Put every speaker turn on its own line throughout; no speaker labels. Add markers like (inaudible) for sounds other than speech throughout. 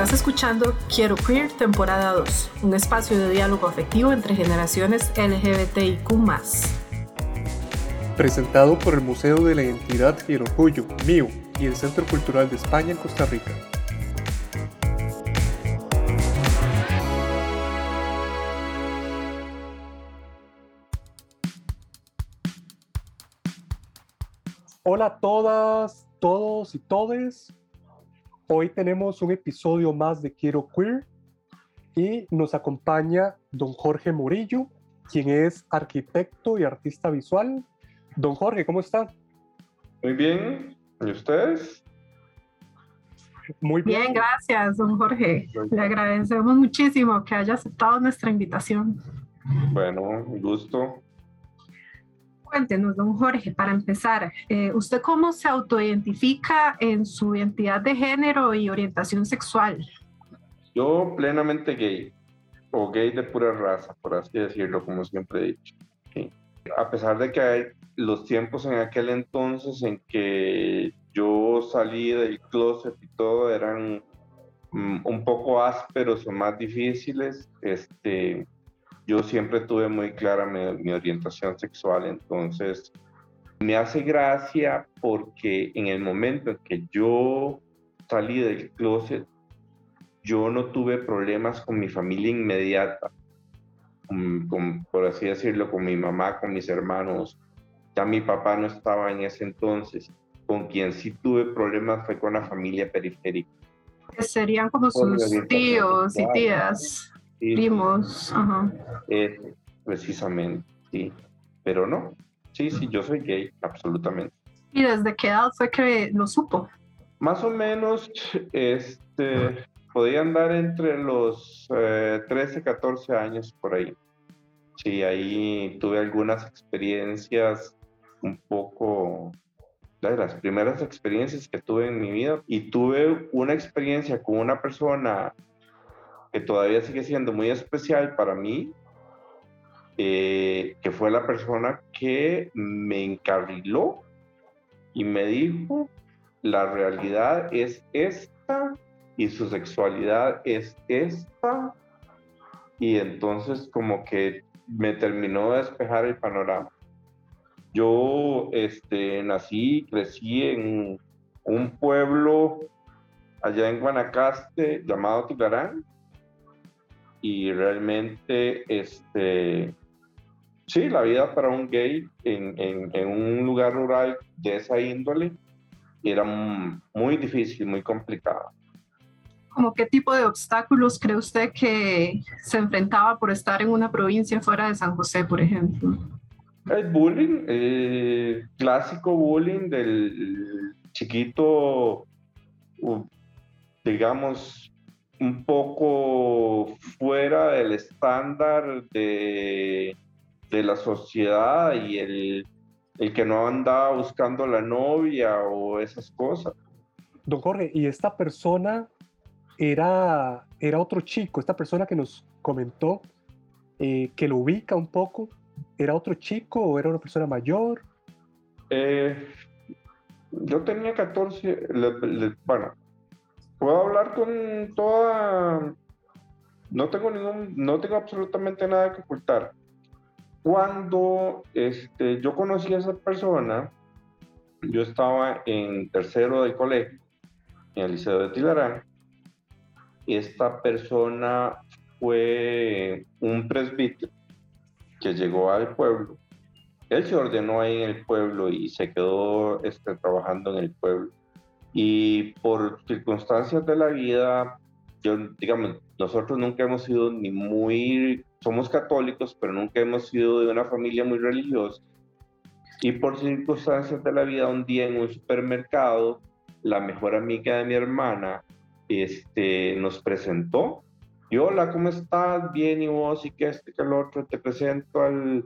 Estás escuchando Quiero Queer temporada 2, un espacio de diálogo afectivo entre generaciones LGBTIQ.
Presentado por el Museo de la Identidad y el Orgullo, MIO, y el Centro Cultural de España en Costa Rica. Hola a todas, todos y todes. Hoy tenemos un episodio más de Quiero Queer y nos acompaña don Jorge Murillo, quien es arquitecto y artista visual. Don Jorge, ¿cómo está?
Muy bien. ¿Y ustedes?
Muy bien. Bien, gracias, don Jorge. Le agradecemos muchísimo que haya aceptado nuestra invitación.
Bueno, un gusto.
Cuéntenos, don Jorge, para empezar, eh, ¿usted cómo se autoidentifica en su identidad de género y orientación sexual?
Yo plenamente gay, o gay de pura raza, por así decirlo, como siempre he dicho. A pesar de que los tiempos en aquel entonces en que yo salí del closet y todo eran mm, un poco ásperos o más difíciles, este, yo siempre tuve muy clara mi, orientación sexual, entonces me hace gracia porque en el momento en que yo salí del closet, yo no tuve problemas con mi familia inmediata, por así decirlo, con mi mamá, con mis hermanos. Ya mi papá no estaba en ese entonces. Con quien sí tuve problemas fue con la familia periférica.
Que serían como sus tíos y tías primos. Ajá.
precisamente, sí. Pero no, sí, sí, yo soy gay, absolutamente.
¿Y desde qué edad fue que lo supo?
Más o menos, este, podía andar entre los 13, eh, 14 años por ahí. Sí, ahí tuve algunas experiencias un poco, de las primeras experiencias que tuve en mi vida. Y tuve una experiencia con una persona que todavía sigue siendo muy especial para mí, eh, que fue la persona que me encarriló y me dijo, la realidad es esta y su sexualidad es esta. Y entonces como que me terminó de despejar el panorama. Yo este, nací, crecí en un pueblo allá en Guanacaste llamado Tilarán, y realmente, este, sí, la vida para un gay en, en, un lugar rural de esa índole era muy difícil, muy complicada.
¿Cómo qué tipo de obstáculos cree usted que se enfrentaba por estar en una provincia fuera de San José, por ejemplo?
El bullying, eh, clásico bullying del chiquito, digamos, un poco fuera del estándar de, de la sociedad y el, el, que no andaba buscando la novia o esas cosas.
Don Jorge, ¿y esta persona era, era otro chico? Esta persona que nos comentó, eh, que lo ubica un poco, ¿era otro chico o era una persona mayor?
Eh, yo tenía 14, bueno, puedo hablar con toda... No tengo ningún, no tengo absolutamente nada que ocultar. Cuando este, yo conocí a esa persona, yo estaba en tercero del colegio, en el Liceo de Tilarán. Esta persona fue un presbítero que llegó al pueblo. Él se ordenó ahí en el pueblo y se quedó este, trabajando en el pueblo. Y por circunstancias de la vida, yo, digamos, nosotros nunca hemos sido ni muy, somos católicos, pero nunca hemos sido de una familia muy religiosa. Y por circunstancias de la vida, un día en un supermercado, la mejor amiga de mi hermana este, nos presentó. Y hola, ¿cómo estás? Bien, y vos, y que este, que el otro, te presento al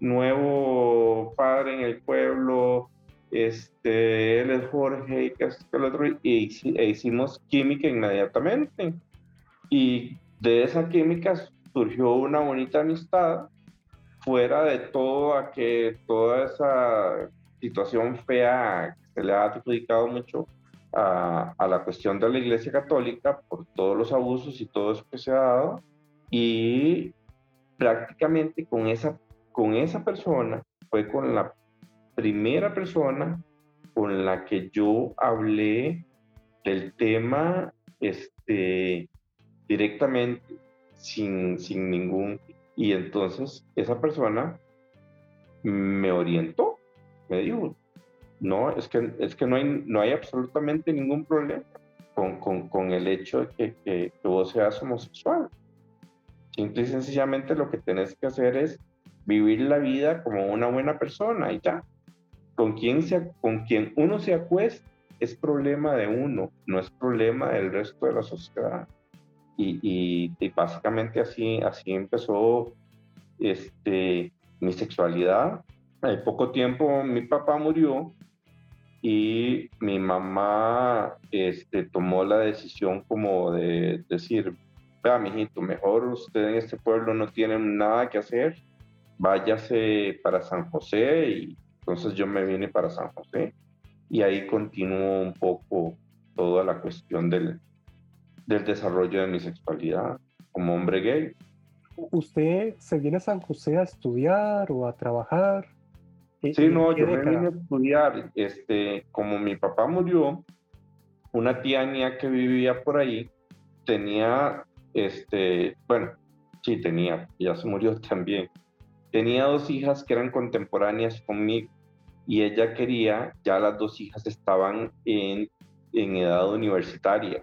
nuevo padre en el pueblo, este, él es Jorge y el y, e hicimos química inmediatamente. Y de esa química surgió una bonita amistad, fuera de todo a que toda esa situación fea se le ha adjudicado mucho a, a, la cuestión de la Iglesia Católica por todos los abusos y todo eso que se ha dado. Y prácticamente con esa, con esa persona fue con la primera persona con la que yo hablé del tema este, directamente, sin, sin ningún... Y entonces esa persona me orientó, me dijo, no, es que, es que no, hay, no hay absolutamente ningún problema con, con, con el hecho de que, que, que, vos seas homosexual. Simple y sencillamente lo que tenés que hacer es vivir la vida como una buena persona y ya. Con quien, se, con quien uno se acuesta es problema de uno, no es problema del resto de la sociedad. Y, básicamente así, así empezó este, mi sexualidad. Hay poco tiempo mi papá murió y mi mamá este, tomó la decisión como de decir, vea, mijito, mejor usted en este pueblo no tiene nada que hacer, váyase para San José y entonces yo me vine para San José y ahí continuó un poco toda la cuestión del, del desarrollo de mi sexualidad como hombre gay.
¿Usted se viene a San José a estudiar o a trabajar?
Sí, no, yo me vine a estudiar. Este, como mi papá murió, una tía mía que vivía por ahí tenía, este, bueno, sí tenía, ya se murió (laughs) también. Tenía dos hijas que eran contemporáneas conmigo y ella quería, ya las dos hijas estaban en, en edad universitaria.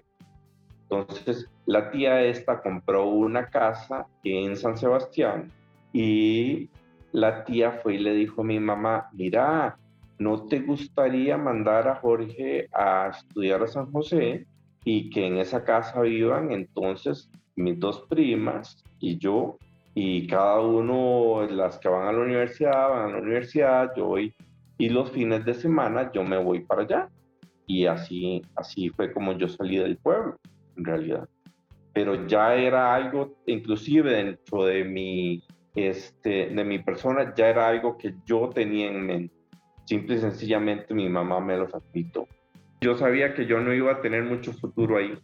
Entonces, la tía esta compró una casa en San Sebastián y la tía fue y le dijo a mi mamá, mira, ¿no te gustaría mandar a Jorge a estudiar a San José y que en esa casa vivan entonces mis dos primas y yo? Y cada uno, las que van a la universidad, van a la universidad, yo voy, y los fines de semana yo me voy para allá. Y así, así fue como yo salí del pueblo, en realidad. Pero ya era algo, inclusive dentro de mi este, de mi persona ya era algo que yo tenía en mente. Simple y sencillamente mi mamá me lo facilitó. Yo sabía que yo no iba a tener mucho futuro ahí,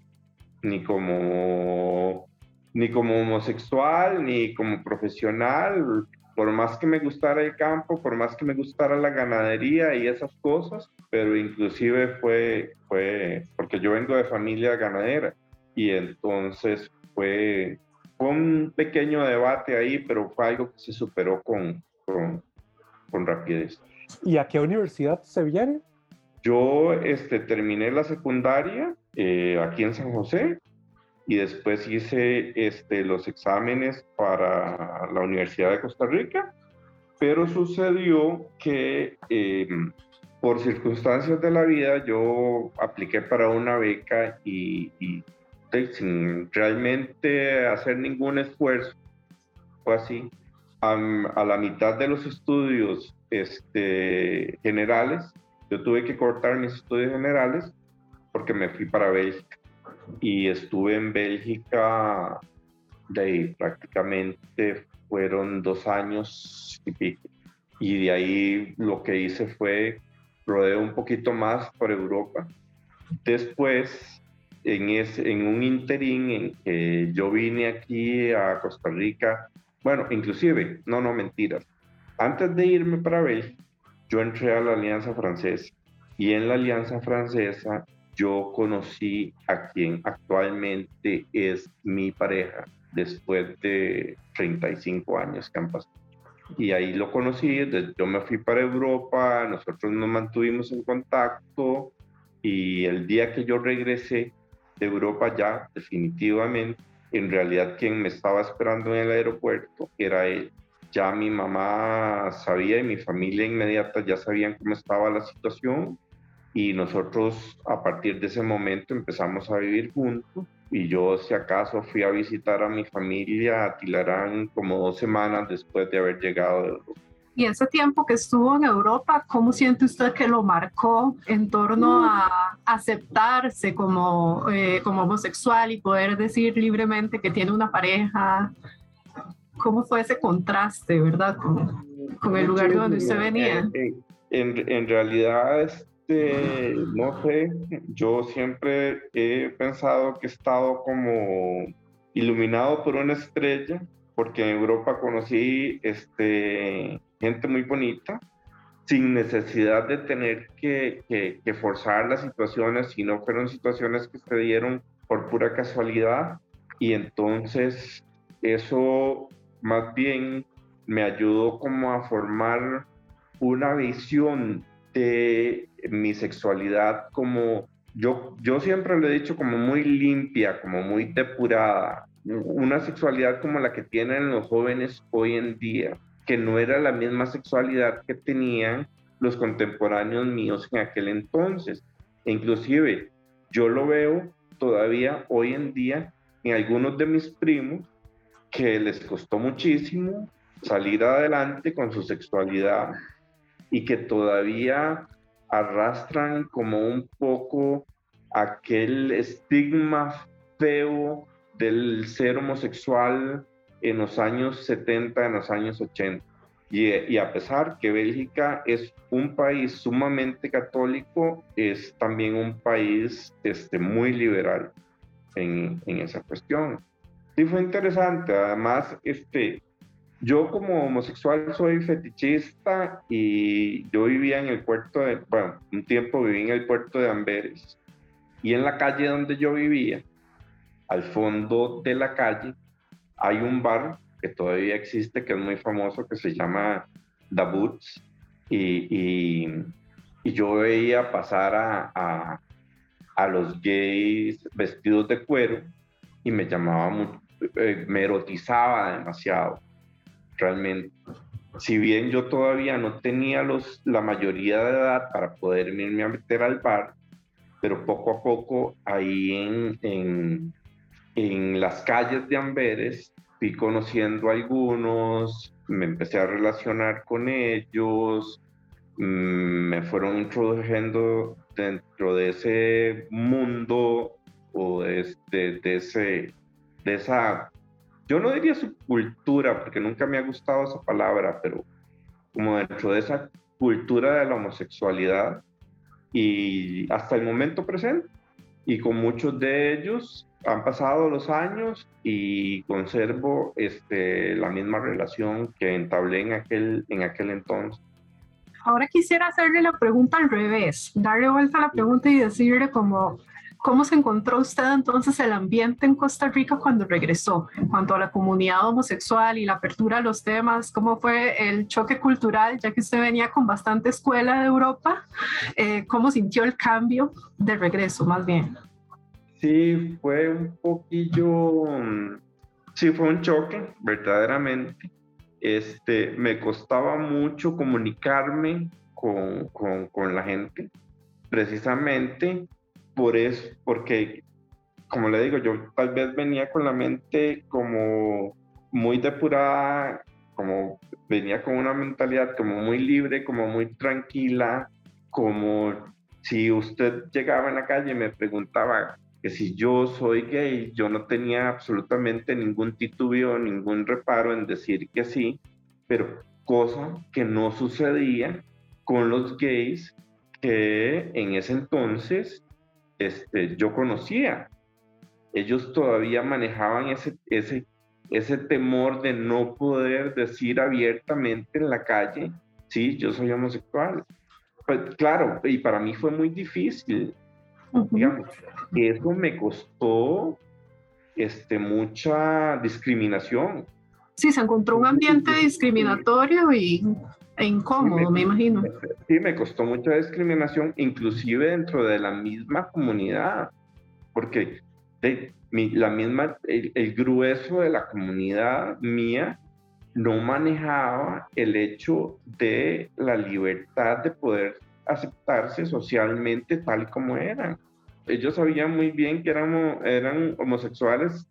ni como, ni como homosexual, ni como profesional. Por más que me gustara el campo, por más que me gustara la ganadería y esas cosas, pero inclusive fue, fue porque yo vengo de familia ganadera y entonces fue fue un pequeño debate ahí, pero fue algo que se superó con, con, con rapidez.
¿Y a qué universidad se viene?
Yo este, terminé la secundaria eh, aquí en San José y después hice este, los exámenes para la Universidad de Costa Rica, pero sucedió que eh, por circunstancias de la vida yo apliqué para una beca y, y sin realmente hacer ningún esfuerzo. Fue así. A, a la mitad de los estudios este, generales, yo tuve que cortar mis estudios generales porque me fui para Bélgica. Y estuve en Bélgica de ahí, prácticamente fueron dos años y pico. Y de ahí lo que hice fue rodeé un poquito más por Europa. Después en, ese, en un interín en que yo vine aquí a Costa Rica, bueno, inclusive, no, no, mentiras. Antes de irme para Bélgica, yo entré a la Alianza Francesa y en la Alianza Francesa yo conocí a quien actualmente es mi pareja después de 35 años que han pasado. Y ahí lo conocí, yo me fui para Europa, nosotros nos mantuvimos en contacto y el día que yo regresé, de Europa ya definitivamente. En realidad quien me estaba esperando en el aeropuerto era él. Ya mi mamá sabía y mi familia inmediata ya sabían cómo estaba la situación y nosotros a partir de ese momento empezamos a vivir juntos y yo si acaso fui a visitar a mi familia a Tilarán como dos semanas después de haber llegado de Europa.
Y ese tiempo que estuvo en Europa, ¿cómo siente usted que lo marcó en torno a aceptarse como, eh, como homosexual y poder decir libremente que tiene una pareja? ¿Cómo fue ese contraste, verdad, con, con el lugar de donde usted venía?
En, en, realidad, este, no sé, yo siempre he pensado que he estado como iluminado por una estrella, porque en Europa conocí este, gente muy bonita, sin necesidad de tener que, que, forzar las situaciones, sino fueron situaciones que se dieron por pura casualidad. Y entonces eso más bien me ayudó como a formar una visión de mi sexualidad como yo, yo siempre lo he dicho como muy limpia, como muy depurada, una sexualidad como la que tienen los jóvenes hoy en día, que no era la misma sexualidad que tenían los contemporáneos míos en aquel entonces. E inclusive yo lo veo todavía hoy en día en algunos de mis primos que les costó muchísimo salir adelante con su sexualidad y que todavía arrastran como un poco aquel estigma feo del ser homosexual en los años 70, en los años 80. Y, a pesar que Bélgica es un país sumamente católico, es también un país este, muy liberal en, en esa cuestión. Sí fue interesante, además, este, yo como homosexual soy fetichista y yo vivía en el puerto de, bueno, un tiempo viví en el puerto de Amberes y en la calle donde yo vivía, al fondo de la calle, hay un bar que todavía existe, que es muy famoso, que se llama The Boots y, y, yo veía pasar a, a, a, los gays vestidos de cuero y me llamaba eh, me erotizaba demasiado realmente. Si bien yo todavía no tenía los, la mayoría de edad para poder irme a meter al bar, pero poco a poco ahí en, en, en las calles de Amberes fui conociendo a algunos, me empecé a relacionar con ellos, mm, me fueron introduciendo dentro de ese mundo o de, este, de, ese, de esa yo no diría su cultura, porque nunca me ha gustado esa palabra, pero como dentro de esa cultura de la homosexualidad y hasta el momento presente. Y con muchos de ellos han pasado los años y conservo este, la misma relación que entablé en aquel, en aquel entonces.
Ahora quisiera hacerle la pregunta al revés, darle vuelta a la pregunta y decirle como, ¿Cómo se encontró usted entonces el ambiente en Costa Rica cuando regresó en cuanto a la comunidad homosexual y la apertura a los temas? ¿Cómo fue el choque cultural, ya que usted venía con bastante escuela de Europa? Eh, ¿Cómo sintió el cambio de regreso, más bien?
Sí, fue un poquillo, sí, fue un choque, verdaderamente. Este, me costaba mucho comunicarme con, con, con la gente, precisamente por eso, porque, como le digo, yo tal vez venía con la mente como muy depurada, como venía con una mentalidad como muy libre, como muy tranquila, como si usted llegaba en la calle y me preguntaba que si yo soy gay, yo no tenía absolutamente ningún titubeo, ningún reparo en decir que sí, pero cosa que no sucedía con los gays que en ese entonces este, yo conocía. Ellos todavía manejaban ese, ese, ese temor de no poder decir abiertamente en la calle, sí, yo soy homosexual. Pues, claro, y para mí fue muy difícil. digamos, eso me costó este, mucha discriminación.
Sí, se encontró un ambiente discriminatorio y e incómodo, me, imagino.
Sí, me costó mucha discriminación, inclusive dentro de la misma comunidad, porque de, la misma, el, grueso de la comunidad mía no manejaba el hecho de la libertad de poder aceptarse socialmente tal como eran. Ellos sabían muy bien que eran, eran homosexuales,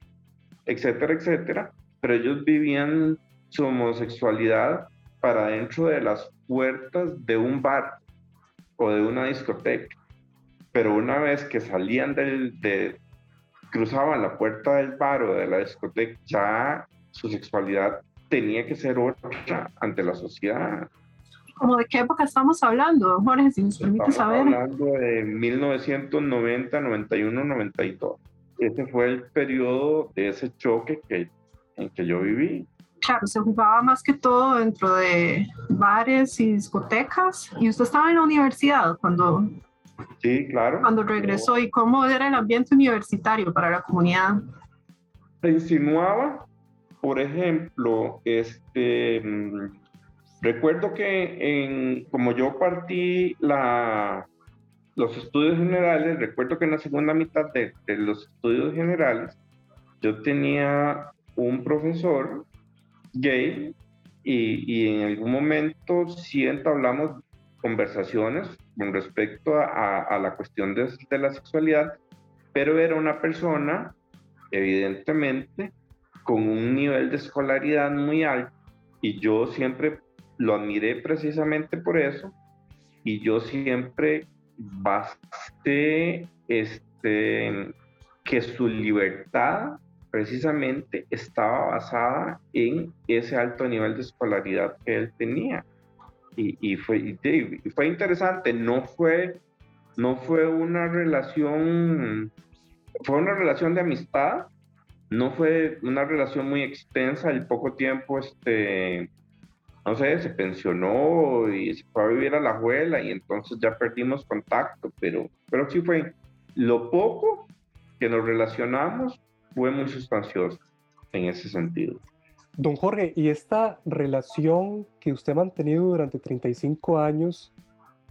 etcétera, etcétera, pero ellos vivían su homosexualidad para dentro de las puertas de un bar o de una discoteca. Pero una vez que salían del, de, cruzaban la puerta del bar o de la discoteca, ya su sexualidad tenía que ser otra ante la sociedad.
¿Cómo de qué época estamos hablando, Jorge, si nos permite saber?
Estamos hablando de 1990, 91, 92. Ese fue el periodo de ese choque que, en que yo viví.
Claro, se jugaba más que todo dentro de bares y discotecas. ¿Y usted estaba en la universidad cuando,
Sí, claro.
cuando regresó? ¿Y cómo era el ambiente universitario para la comunidad?
Se insinuaba, por ejemplo, este, mm, recuerdo que en, como yo partí la, los estudios generales, recuerdo que en la segunda mitad de, de los estudios generales, yo tenía un profesor gay y, y en algún momento sí entablamos conversaciones con respecto a, a la cuestión de, de la sexualidad, pero era una persona, evidentemente, con un nivel de escolaridad muy alto y yo siempre lo admiré precisamente por eso y yo siempre basté este, que su libertad precisamente estaba basada en ese alto nivel de escolaridad que él tenía. Y, y fue, y fue interesante, no fue, no fue una relación, fue una relación de amistad, no fue una relación muy extensa, el poco tiempo, este, no sé, se pensionó y se fue a vivir a la abuela y entonces ya perdimos contacto, pero, pero sí fue lo poco que nos relacionamos fue muy sustancioso en ese sentido.
Don Jorge, ¿y esta relación que usted ha mantenido durante 35 años,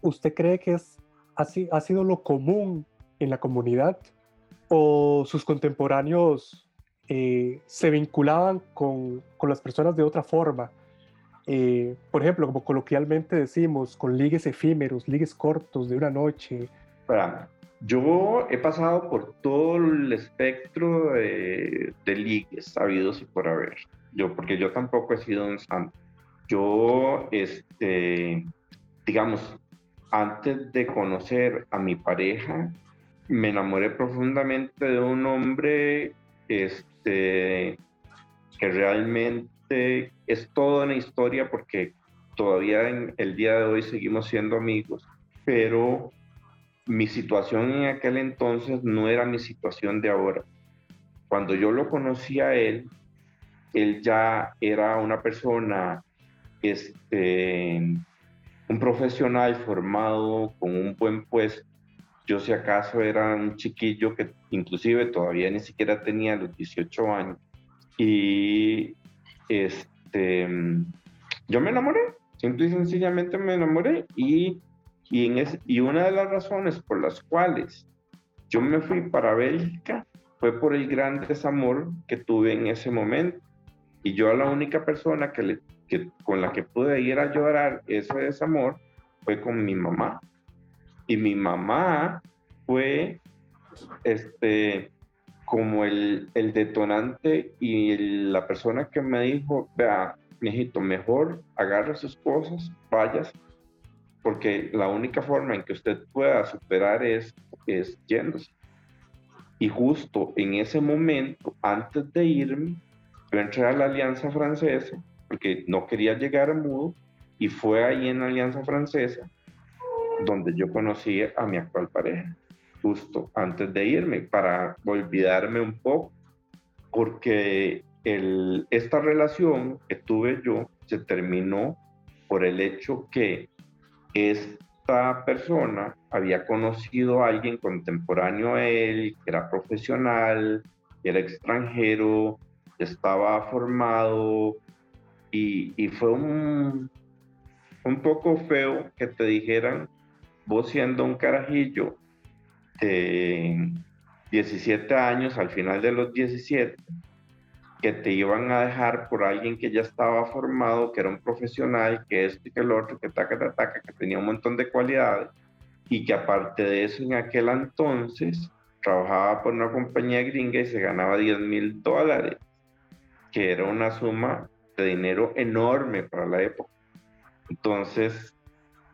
usted cree que es, así, ha sido lo común en la comunidad? ¿O sus contemporáneos eh, se vinculaban con, con, las personas de otra forma? Eh, por ejemplo, como coloquialmente decimos, con ligues efímeros, ligues cortos de una noche.
Para, yo he pasado por todo el espectro de, de ligues sabidos y por haber. Yo, porque yo tampoco he sido un santo. Yo, este, digamos, antes de conocer a mi pareja, me enamoré profundamente de un hombre, este, que realmente es toda una historia porque todavía en el día de hoy seguimos siendo amigos, pero mi situación en aquel entonces no era mi situación de ahora. Cuando yo lo conocí a él, él ya era una persona, este, un profesional formado con un buen puesto. Yo si acaso era un chiquillo que inclusive todavía ni siquiera tenía los 18 años. Y este, yo me enamoré, simple y sencillamente me enamoré y, y, en ese, y una de las razones por las cuales yo me fui para Bélgica fue por el gran desamor que tuve en ese momento. Y yo la única persona que, le, que con la que pude ir a llorar ese desamor fue con mi mamá. Y mi mamá fue este, como el, el detonante y la persona que me dijo, vea, mijito, mejor agarre sus cosas, vayas, porque la única forma en que usted pueda superar es, es yéndose. Y justo en ese momento, antes de irme, yo entré a la Alianza Francesa, porque no quería llegar a mudo, y fue ahí en la Alianza Francesa donde yo conocí a mi actual pareja justo antes de irme para olvidarme un poco, porque el, esta relación que tuve yo se terminó por el hecho que esta persona había conocido a alguien contemporáneo a él, que era profesional, era extranjero, estaba formado y, y fue un, un poco feo que te dijeran, vos siendo un carajillo de 17 años, al final de los 17, que te iban a dejar por alguien que ya estaba formado, que era un profesional, que este, que el otro, que taca, taca, que tenía un montón de cualidades, y que aparte de eso, en aquel entonces, trabajaba por una compañía gringa y se ganaba 10 mil dólares, que era una suma de dinero enorme para la época. Entonces,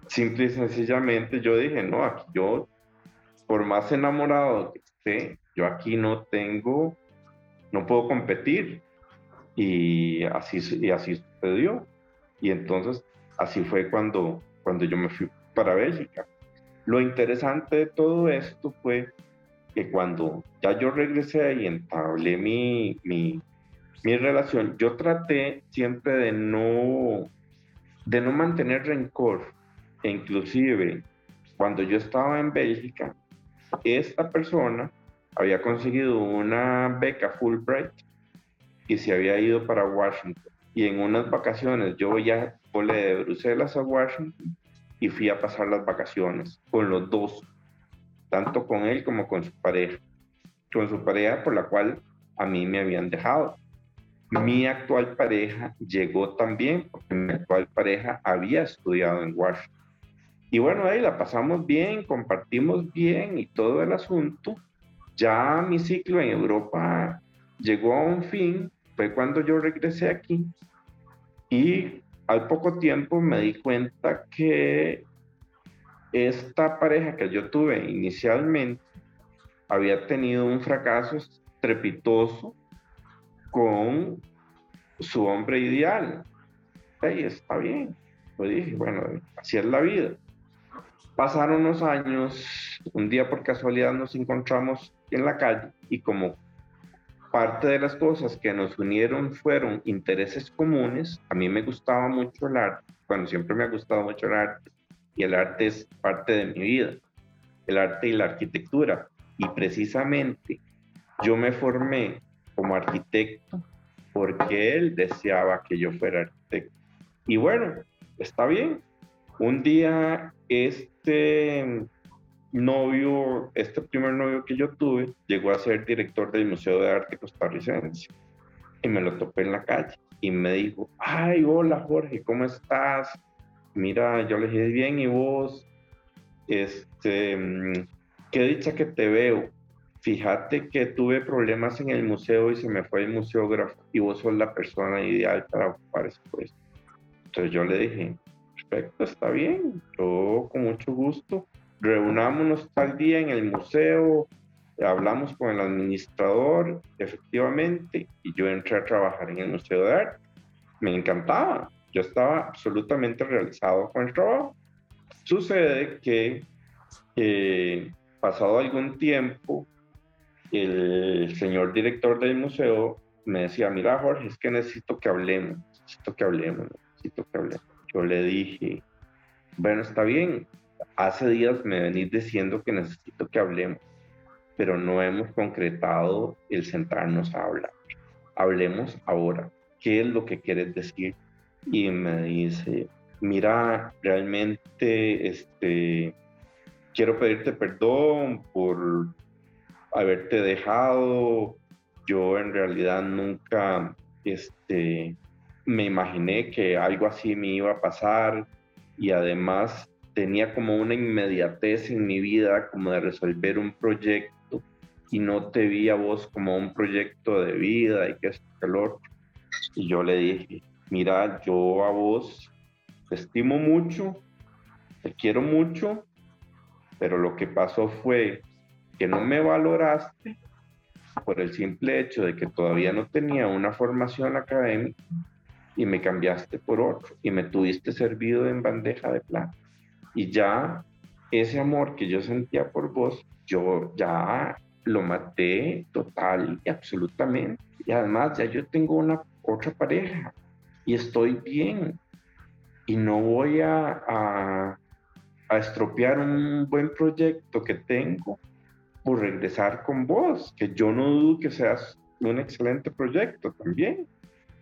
simple y sencillamente yo dije, no, aquí yo por más enamorado que esté, yo aquí no tengo, no puedo competir. Y así, y así sucedió. Y entonces así fue cuando, cuando yo me fui para Bélgica. Lo interesante de todo esto fue que cuando ya yo regresé y entablé mi, mi, mi relación, yo traté siempre de no, de no mantener rencor. E inclusive, cuando yo estaba en Bélgica, esta persona había conseguido una beca Fulbright y se había ido para Washington. Y en unas vacaciones yo ya volé de Bruselas a Washington y fui a pasar las vacaciones con los dos, tanto con él como con su pareja, con su pareja por la cual a mí me habían dejado. Mi actual pareja llegó también porque mi actual pareja había estudiado en Washington. Y bueno, ahí la pasamos bien, compartimos bien y todo el asunto. Ya mi ciclo en Europa llegó a un fin, fue cuando yo regresé aquí y al poco tiempo me di cuenta que esta pareja que yo tuve inicialmente había tenido un fracaso estrepitoso con su hombre ideal. Ahí está bien. Lo dije, bueno, así es la vida. Pasaron unos años, un día por casualidad nos encontramos en la calle y como parte de las cosas que nos unieron fueron intereses comunes, a mí me gustaba mucho el arte, bueno, siempre me ha gustado mucho el arte y el arte es parte de mi vida, el arte y la arquitectura. Y precisamente yo me formé como arquitecto porque él deseaba que yo fuera arquitecto. Y bueno, está bien. Un día este novio, este primer novio que yo tuve, llegó a ser director del Museo de Arte Costarricense. Y me lo topé en la calle y me dijo, ay, hola Jorge, ¿cómo estás? Mira, yo le dije, bien, ¿y vos? Este, mm, qué dicha que te veo. Fíjate que tuve problemas en el museo y se me fue el museógrafo y vos sos la persona ideal para ocupar ese puesto. Entonces yo le dije, perfecto, está bien, yo con mucho gusto, reunámonos tal día en el museo, hablamos con el administrador, efectivamente, y yo entré a trabajar en el Museo de Arte. Me encantaba, yo estaba absolutamente realizado con el trabajo. Sucede que eh, pasado algún tiempo, el señor director del museo me decía, mira Jorge, es que necesito que hablemos, necesito que hablemos, necesito que hablemos. Yo le dije, bueno, está bien, hace días me venís diciendo que necesito que hablemos, pero no hemos concretado el sentarnos a hablar. Hablemos ahora, ¿qué es lo que quieres decir? Y me dice, mira, realmente, este, quiero pedirte perdón por haberte dejado. Yo en realidad nunca este, me imaginé que algo así me iba a pasar y además tenía como una inmediatez en mi vida como de resolver un proyecto y no te vi a vos como un proyecto de vida y que es calor. Y yo le dije, mira, yo a vos te estimo mucho, te quiero mucho, pero lo que pasó fue que no me valoraste por el simple hecho de que todavía no tenía una formación académica y me cambiaste por otro y me tuviste servido en bandeja de plata. Y ya ese amor que yo sentía por vos, yo ya lo maté total y absolutamente. Y además ya yo tengo una otra pareja y estoy bien y no voy a, a, a estropear un buen proyecto que tengo por regresar con vos, que yo no dudo que seas un excelente proyecto también.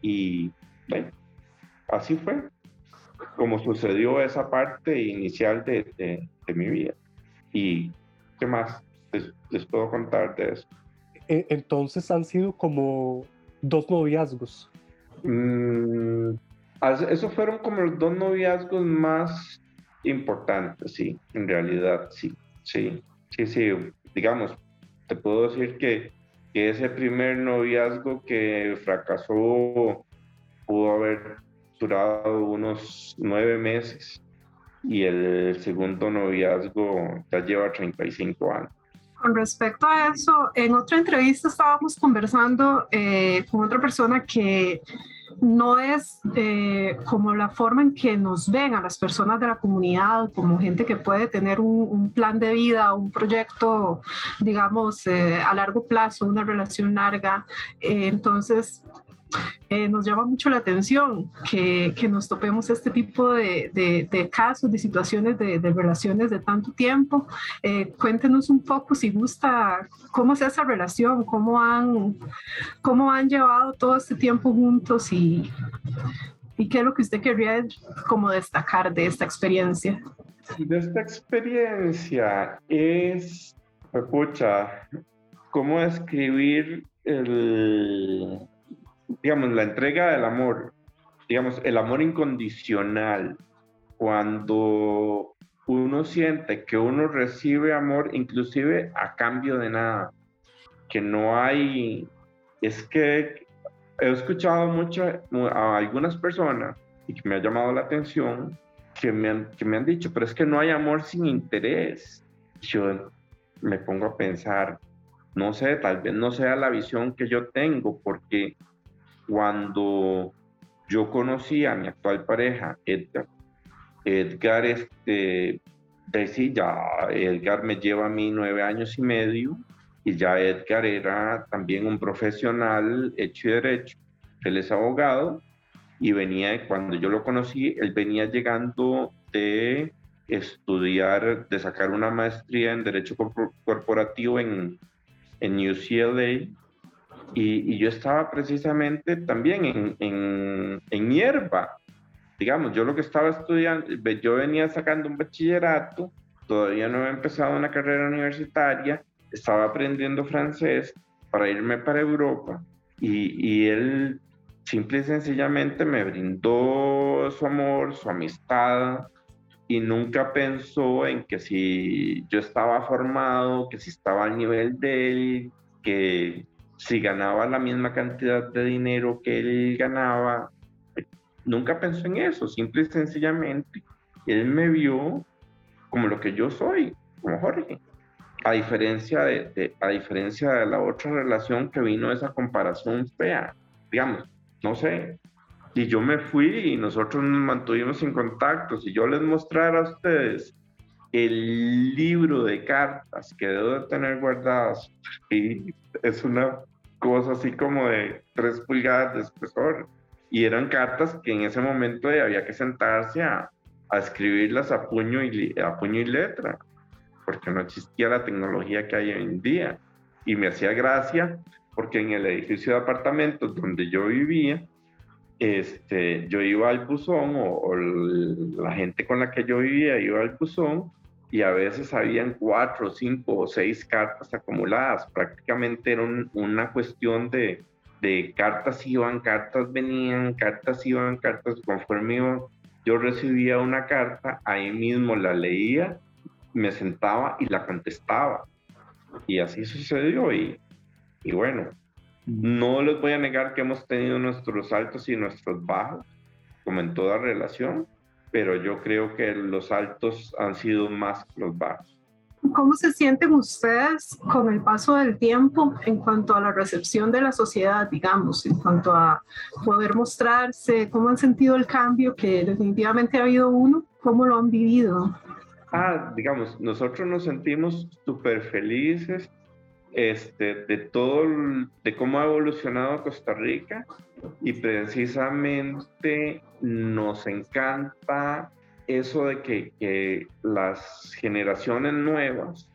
Y bueno, así fue como sucedió esa parte inicial de, de, mi vida. ¿Y qué más les, puedo contar de eso?
E, entonces han sido como dos noviazgos.
Mm, esos fueron como los dos noviazgos más importantes, sí, en realidad, sí, sí, sí, sí, digamos, te puedo decir que, que ese primer noviazgo que fracasó pudo haber durado unos nueve meses y el segundo noviazgo ya lleva 35 años.
Con respecto a eso, en otra entrevista estábamos conversando eh, con otra persona que no es eh, como la forma en que nos ven a las personas de la comunidad, como gente que puede tener un, plan de vida, un proyecto, digamos, eh, a largo plazo, una relación larga. entonces, eh, nos llama mucho la atención que, que nos topemos este tipo de, de, casos, de situaciones de, de, relaciones de tanto tiempo. Eh, cuéntenos un poco, si gusta, cómo es esa relación, cómo han, cómo han llevado todo este tiempo juntos y, y qué es lo que usted querría como destacar de esta experiencia.
De esta experiencia es, escucha, cómo escribir el, digamos, la entrega del amor, digamos, el amor incondicional, cuando uno siente que uno recibe amor inclusive a cambio de nada, que no hay, es que he escuchado mucho a algunas personas y que me ha llamado la atención, que me han, que me han dicho, pero es que no hay amor sin interés. Yo me pongo a pensar, no sé, tal vez no sea la visión que yo tengo, porque cuando yo conocí a mi actual pareja, Edgar, Edgar, este, decía, Edgar me lleva a mí nueve años y medio y ya Edgar era también un profesional hecho y derecho. Él es abogado y venía, cuando yo lo conocí, él venía llegando de estudiar, de sacar una maestría en Derecho Corporativo en, en UCLA y, yo estaba precisamente también en, en, en, hierba. Digamos, yo lo que estaba estudiando, yo venía sacando un bachillerato, todavía no había empezado una carrera universitaria, estaba aprendiendo francés para irme para Europa y, y él simple y sencillamente me brindó su amor, su amistad y nunca pensó en que si yo estaba formado, que si estaba al nivel de él, que si ganaba la misma cantidad de dinero que él ganaba, nunca pensó en eso, simple y sencillamente él me vio como lo que yo soy, como Jorge. A diferencia de, a diferencia de la otra relación que vino esa comparación fea, digamos, no sé. Y yo me fui y nosotros nos mantuvimos en contacto. Si yo les mostrara a ustedes el libro de cartas que debo de tener guardadas, y es una cosa así como de tres pulgadas de espesor. Y eran cartas que en ese momento había que sentarse a, a escribirlas a puño, y, a puño y letra, porque no existía la tecnología que hay hoy en día. Y me hacía gracia porque en el edificio de apartamentos donde yo vivía, este, yo iba al buzón o, o la gente con la que yo vivía iba al buzón y a veces habían cuatro, cinco o seis cartas acumuladas. Prácticamente era una cuestión de, de cartas iban, cartas venían, cartas iban, cartas conforme iban. Yo recibía una carta, ahí mismo la leía, me sentaba y la contestaba. Y así sucedió. Y, y bueno, no les voy a negar que hemos tenido nuestros altos y nuestros bajos, como en toda relación, pero yo creo que los altos han sido más que los bajos.
¿Cómo se sienten ustedes con el paso del tiempo en cuanto a la recepción de la sociedad, digamos, en cuanto a poder mostrarse? ¿Cómo han sentido el cambio que definitivamente ha habido uno? ¿Cómo lo han vivido?
Ah, digamos, nosotros nos sentimos súper felices este, de todo, de cómo ha evolucionado Costa Rica y precisamente nos encanta eso de que, las generaciones nuevas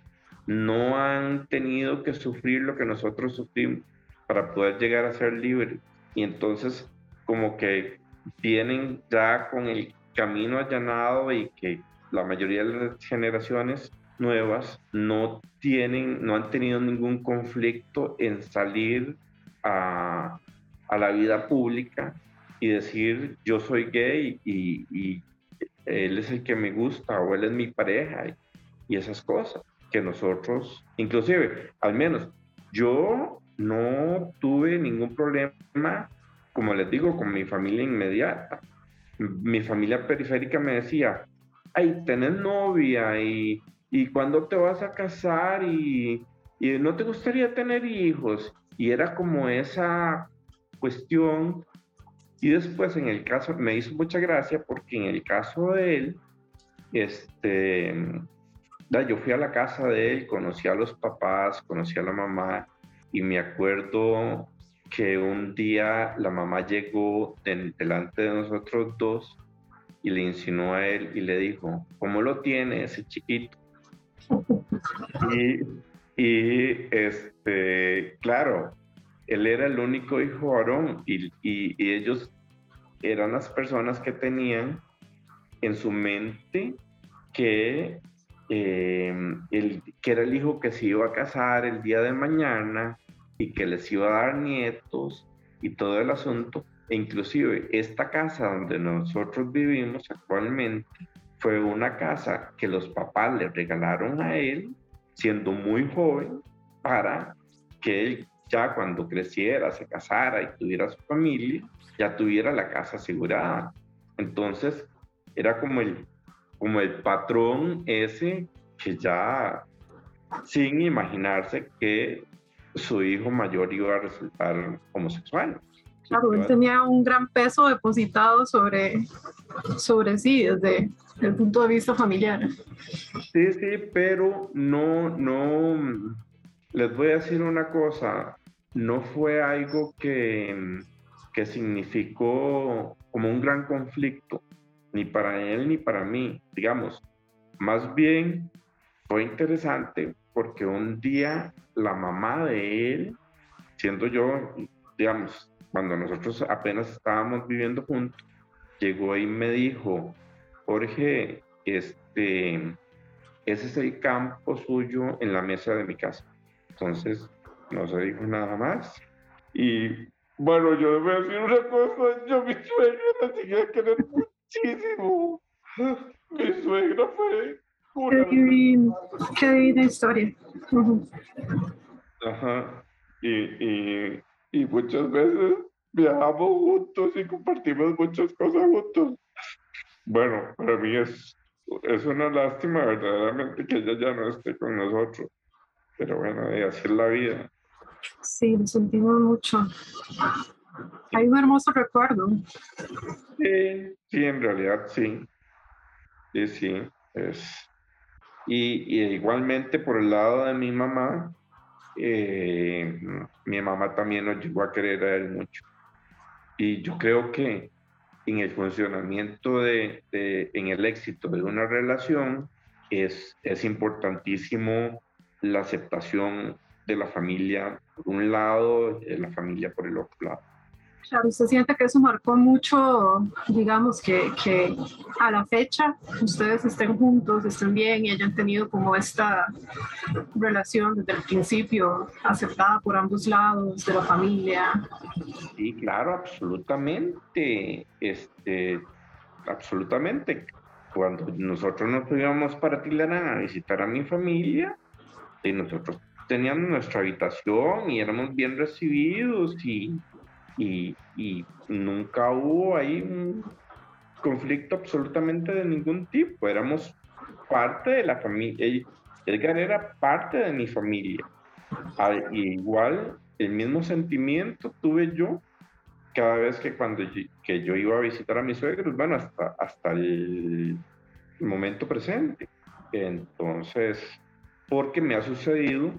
no han tenido que sufrir lo que nosotros sufrimos para poder llegar a ser libres. Y entonces como que vienen ya con el camino allanado y que la mayoría de las generaciones nuevas no tienen, no han tenido ningún conflicto en salir a, a la vida pública y decir yo soy gay y, él es el que me gusta o él es mi pareja y, esas cosas que nosotros, inclusive, al menos yo no tuve ningún problema, como les digo, con mi familia inmediata. Mi familia periférica me decía, ay, tenés novia y, y cuándo te vas a casar y, y no te gustaría tener hijos. Y era como esa cuestión. Y después en el caso, me hizo mucha gracia porque en el caso de él, este, yo fui a la casa de él, conocí a los papás, conocí a la mamá y me acuerdo que un día la mamá llegó delante de nosotros dos y le insinuó a él y le dijo, ¿cómo lo tiene ese chiquito? Y, y este, claro, él era el único hijo varón y, y, ellos eran las personas que tenían en su mente que, eh, el, que era el hijo que se iba a casar el día de mañana y que les iba a dar nietos y todo el asunto. E inclusive esta casa donde nosotros vivimos actualmente fue una casa que los papás le regalaron a él siendo muy joven para que él ya cuando creciera, se casara y tuviera su familia, ya tuviera la casa asegurada. Entonces, era como el, como el patrón ese que ya, sin imaginarse que su hijo mayor iba a resultar homosexual.
Claro, él tenía un gran peso depositado sobre, sobre sí, desde el punto de vista familiar.
Sí, sí, pero no, no, les voy a decir una cosa, no fue algo que, que significó como un gran conflicto, ni para él ni para mí, digamos, más bien fue interesante porque un día la mamá de él, siendo yo, digamos, cuando nosotros apenas estábamos viviendo juntos, llegó y me dijo, Jorge, este, ese es el campo suyo en la mesa de mi casa. Entonces, no se dijo nada más. Y bueno, yo a decir una cosa, yo mi suegra la llegué a querer muchísimo. Mi suegra fue
una... Qué divina historia.
Ajá. Y, y, y muchas veces viajamos juntos y compartimos muchas cosas juntos. Bueno, para mí es, es una lástima verdaderamente que ella ya no esté con nosotros. Pero bueno, así es la vida.
Sí, lo sentimos mucho. Hay un hermoso recuerdo.
Sí, sí, en realidad sí. Sí, sí. Es... Y, igualmente por el lado de mi mamá, eh, mi mamá también nos llegó a querer a él mucho. Y yo creo que en el funcionamiento de, de en el éxito de una relación es, es importantísimo la aceptación de la familia por un lado, de la familia por el otro lado.
Claro, usted siente que eso marcó mucho, digamos, que, que, a la fecha ustedes estén juntos, estén bien y hayan tenido como esta relación desde el principio aceptada por ambos lados de la familia.
Sí, claro, absolutamente, este, absolutamente. Cuando nosotros nos íbamos para Tilarán a visitar a mi familia, y nosotros teníamos nuestra habitación y éramos bien recibidos y, y, y nunca hubo ahí un conflicto absolutamente de ningún tipo. Éramos parte de la familia. Edgar era parte de mi familia. igual el mismo sentimiento tuve yo cada vez que cuando yo, que yo iba a visitar a mis suegros, bueno, hasta, hasta el momento presente. Entonces, porque me ha sucedido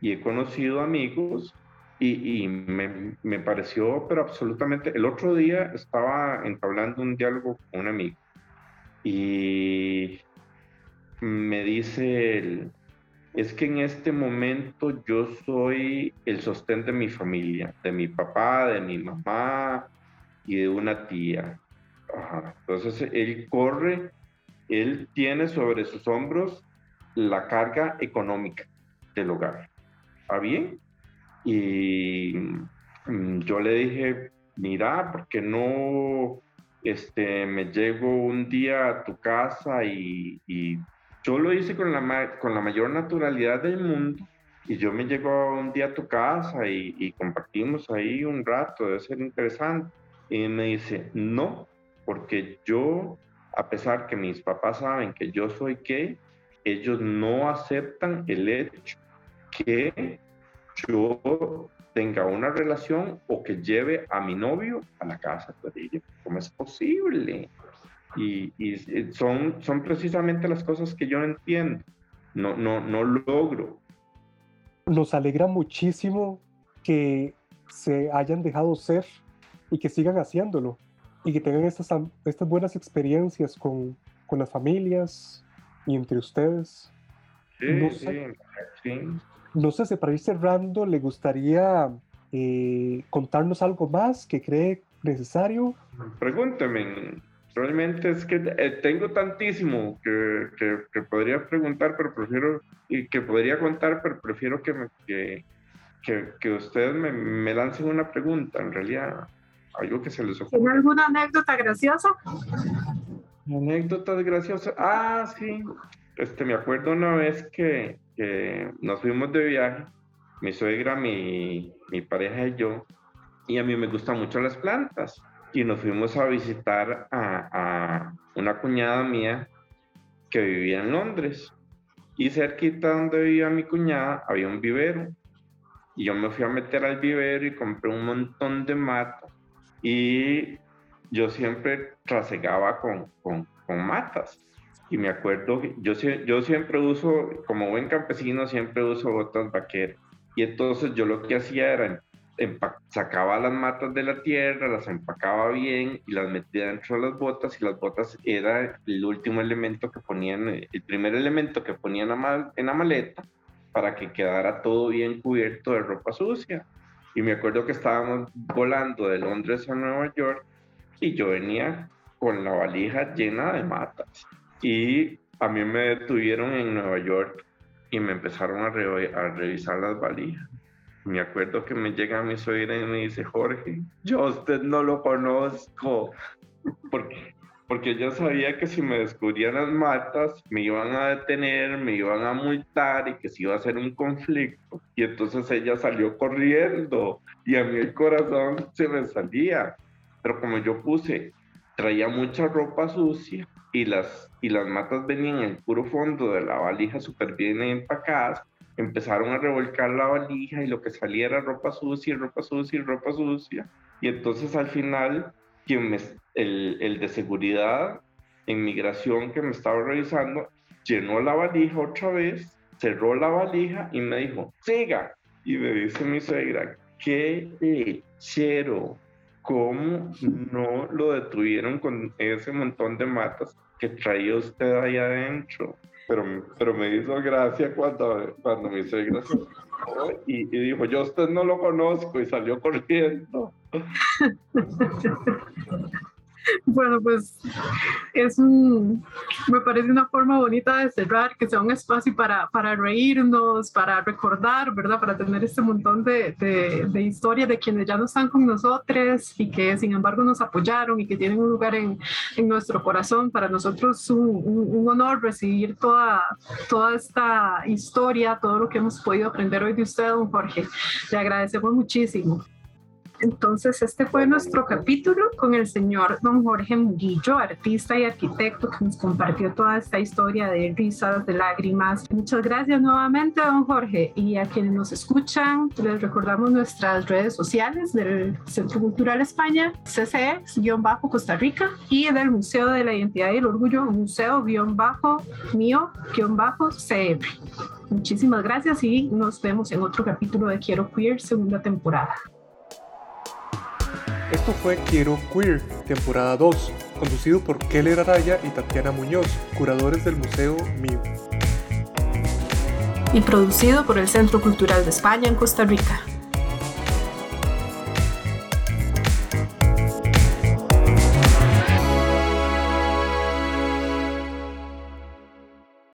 y he conocido amigos y, me, me, pareció, pero absolutamente, el otro día estaba entablando un diálogo con un amigo y me dice él, es que en este momento yo soy el sostén de mi familia, de mi papá, de mi mamá y de una tía. Entonces él corre, él tiene sobre sus hombros la carga económica del hogar. ¿Está bien? Y mm, yo le dije, mira, ¿por qué no este, me llego un día a tu casa? Y, yo lo hice con la, con la mayor naturalidad del mundo. Y yo me llego un día a tu casa y, y compartimos ahí un rato, debe ser interesante. Y me dice, no, porque yo, a pesar que mis papás saben que yo soy gay, ellos no aceptan el hecho que yo tenga una relación o que lleve a mi novio a la casa de ella. ¿Cómo es posible? Y, son, son precisamente las cosas que yo no entiendo, no, no, no logro.
Nos alegra muchísimo que se hayan dejado ser y que sigan haciéndolo y que tengan estas, estas buenas experiencias con, con las familias y entre ustedes.
Sí, no sé, sí,
No sé si para ir cerrando le gustaría eh, contarnos algo más que cree necesario.
Pregúnteme. Realmente es que eh, tengo tantísimo que, que, podría preguntar, pero prefiero, y que podría contar, pero prefiero que, me, que, que, ustedes me, me, lancen una pregunta, en realidad, algo que se les ocurra.
¿Tiene alguna anécdota graciosa?
Anécdotas graciosas. Ah, sí. Este, me acuerdo una vez que, nos fuimos de viaje, mi suegra, mi, mi pareja y yo, y a mí me gustan mucho las plantas y nos fuimos a visitar a, una cuñada mía que vivía en Londres. Y cerquita donde vivía mi cuñada había un vivero. Y yo me fui a meter al vivero y compré un montón de matas. Y yo siempre trasegaba con, con, matas. Y me acuerdo, yo, yo siempre uso, como buen campesino, siempre uso botas vaqueras. Y entonces yo lo que hacía era sacaba las matas de la tierra, las empacaba bien y las metía dentro de las botas y las botas era el último elemento que ponían, el primer elemento que ponían en la maleta para que quedara todo bien cubierto de ropa sucia. Y me acuerdo que estábamos volando de Londres a Nueva York y yo venía con la valija llena de matas. Y a mí me detuvieron en Nueva York y me empezaron a, a revisar las valijas me acuerdo que me llega mi suegra y me dice, Jorge, yo a usted no lo conozco, porque, porque yo sabía que si me descubrían las matas, me iban a detener, me iban a multar y que se iba a hacer un conflicto. Y entonces ella salió corriendo y a mí el corazón se me salía. Pero como yo puse, traía mucha ropa sucia y las, y las matas venían en el puro fondo de la valija súper bien empacadas, empezaron a revolcar la valija y lo que salía era ropa sucia, ropa sucia, ropa sucia. Y entonces al final, quien me, el, el de seguridad en migración que me estaba revisando, llenó la valija otra vez, cerró la valija y me dijo, siga. Y me dice mi suegra, qué lechero, ¿cómo no lo detuvieron con ese montón de matas que traía usted ahí adentro? pero, pero me hizo gracia cuando, cuando me hizo gracia. Y, y dijo, yo usted no lo conozco y salió corriendo. (laughs) (laughs)
Bueno, pues es un, me parece una forma bonita de cerrar, que sea un espacio para, para reírnos, para recordar, ¿verdad? Para tener este montón de, de, de historias de quienes ya no están con nosotros y que sin embargo nos apoyaron y que tienen un lugar en, en nuestro corazón. Para nosotros es un, un, honor recibir toda, toda esta historia, todo lo que hemos podido aprender hoy de usted, don Jorge. Le agradecemos muchísimo. Entonces, este fue nuestro capítulo con el señor don Jorge Muguillo, artista y arquitecto que nos compartió toda esta historia de risas, de lágrimas. Muchas gracias nuevamente, don Jorge. Y a quienes nos escuchan, les recordamos nuestras redes sociales del Centro Cultural España, CCE-Costa Rica, y del Museo de la Identidad y el Orgullo, Museo-Mío-CR. Muchísimas gracias y nos vemos en otro capítulo de Quiero Queer, segunda temporada.
Esto fue Quiero Queer, temporada 2, conducido por Keller Araya y Tatiana Muñoz, curadores del Museo MIU.
Y producido por el Centro Cultural de España en Costa Rica.